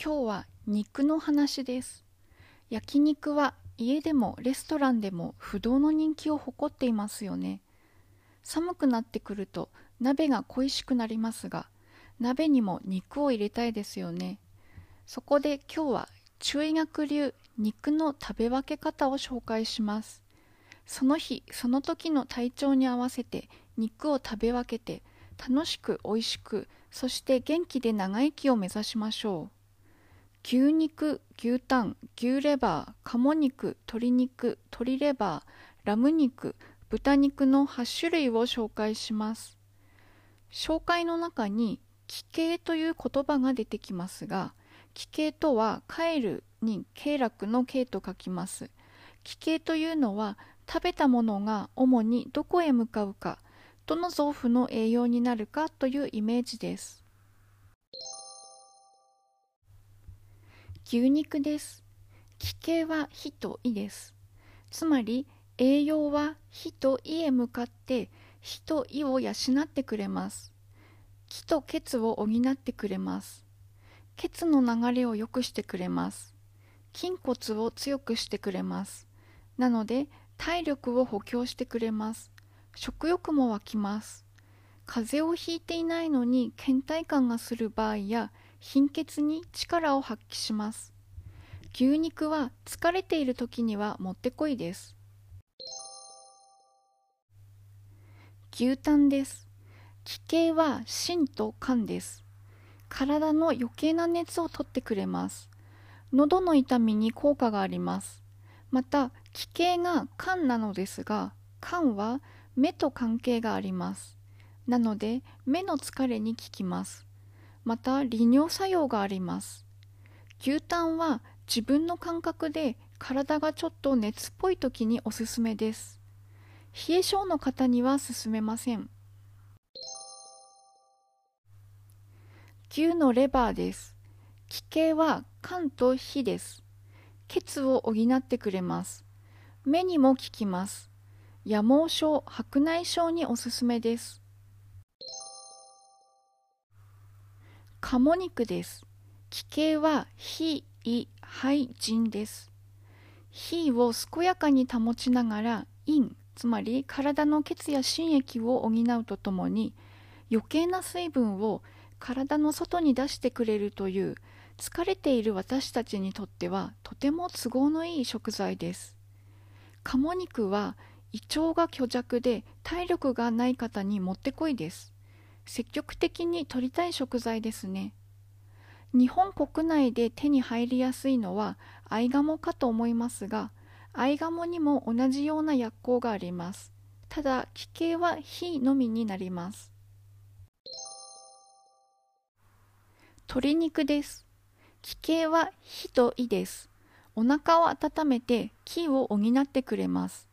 今日は肉の話です。焼肉は家でもレストランでも不動の人気を誇っていますよね。寒くなってくると鍋が恋しくなりますが鍋にも肉を入れたいですよね。そこで今日は中医学流肉の食べ分け方を紹介します。その日その時の体調に合わせて肉を食べ分けて楽しく美味しくそして元気で長生きを目指しましょう。牛肉牛タン牛レバー鴨肉鶏肉鶏レバーラム肉豚肉の8種類を紹介します。紹介の中に奇形という言葉が出てきますが奇形とは帰るに経絡の経と書きます。奇形というのは食べたものが主にどこへ向かうかどの臓腑の栄養になるかというイメージです。牛肉です。奇形は火と胃です。つまり栄養は火と胃へ向かって火と胃を養ってくれます。気と血を補ってくれます。血の流れを良くしてくれます。筋骨を強くしてくれます。なので体力を補強してくれます。食欲も湧きます。風邪をひいていないのに倦怠感がする場合や貧血に力を発揮します。牛肉は疲れている時にはもってこいです。牛タンです。気形は心と肝です。体の余計な熱を取ってくれます。喉の痛みに効果があります。また気形が肝なのですが肝は目と関係があります。なので目の疲れに効きます。また利尿作用があります。牛タンは自分の感覚で体がちょっと熱っぽい時におすすめです。冷え性の方には勧めません。牛のレバーです。気形は肝と火です。血を補ってくれます。目にも効きます。夜盲症白内障におすすめです。鴨肉です。気形は火胃肺腎です。火を健やかに保ちながら陰つまり体の血や心液を補うとともに余計な水分を体の外に出してくれるという疲れている私たちにとってはとても都合のいい食材です。鴨肉は胃腸が虚弱で体力がない方にもってこいです。積極的に摂りたい食材ですね。日本国内で手に入りやすいのはアイガモかと思いますがアイガモにも同じような薬効があります。ただ気形は火のみになります。鶏肉です。気形は火と胃です。お腹を温めて気を補ってくれます。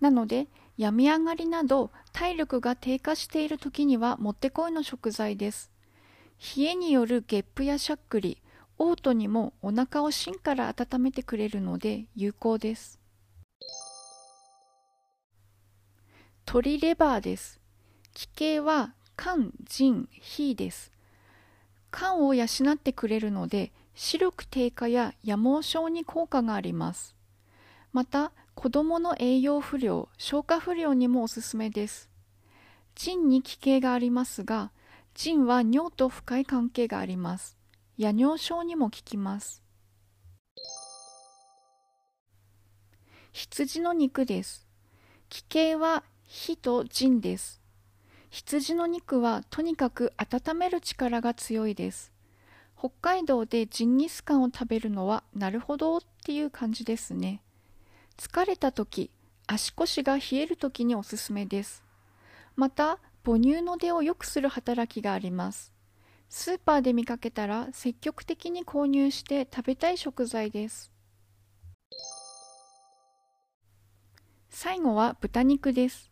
なので病み上がりなど体力が低下している時にはもってこいの食材です。冷えによるゲップやしゃっくり嘔吐にもお腹を芯から温めてくれるので有効です。鶏レバーです。気形は肝腎脾です。肝を養ってくれるので視力低下や夜盲症に効果があります。また子どもの栄養不良消化不良にもおすすめです。腎に奇形がありますが腎は尿と深い関係があります。夜尿症にも効きます。羊の肉です。奇形は火と腎です。羊の肉はとにかく温める力が強いです。北海道でジンギスカンを食べるのはなるほどっていう感じですね。疲れた時足腰が冷える時におすすめですまた母乳の出を良くする働きがありますスーパーで見かけたら積極的に購入して食べたい食材です最後は豚肉です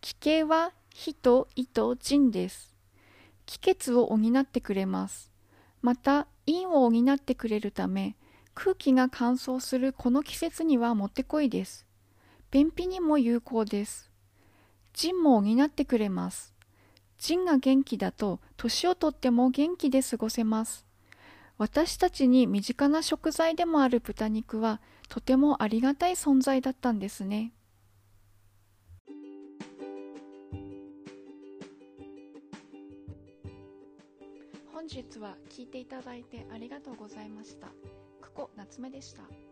気形は火と胃と腎です。気血を補ってくれます。また、陰を補ってくれるため、空気が乾燥するこの季節にはもってこいです。便秘にも有効です。腎も補ってくれます。腎が元気だと、年をとっても元気で過ごせます。私たちに身近な食材でもある豚肉はとてもありがたい存在だったんですね本日は聞いていただいてありがとうございました久保夏目でした。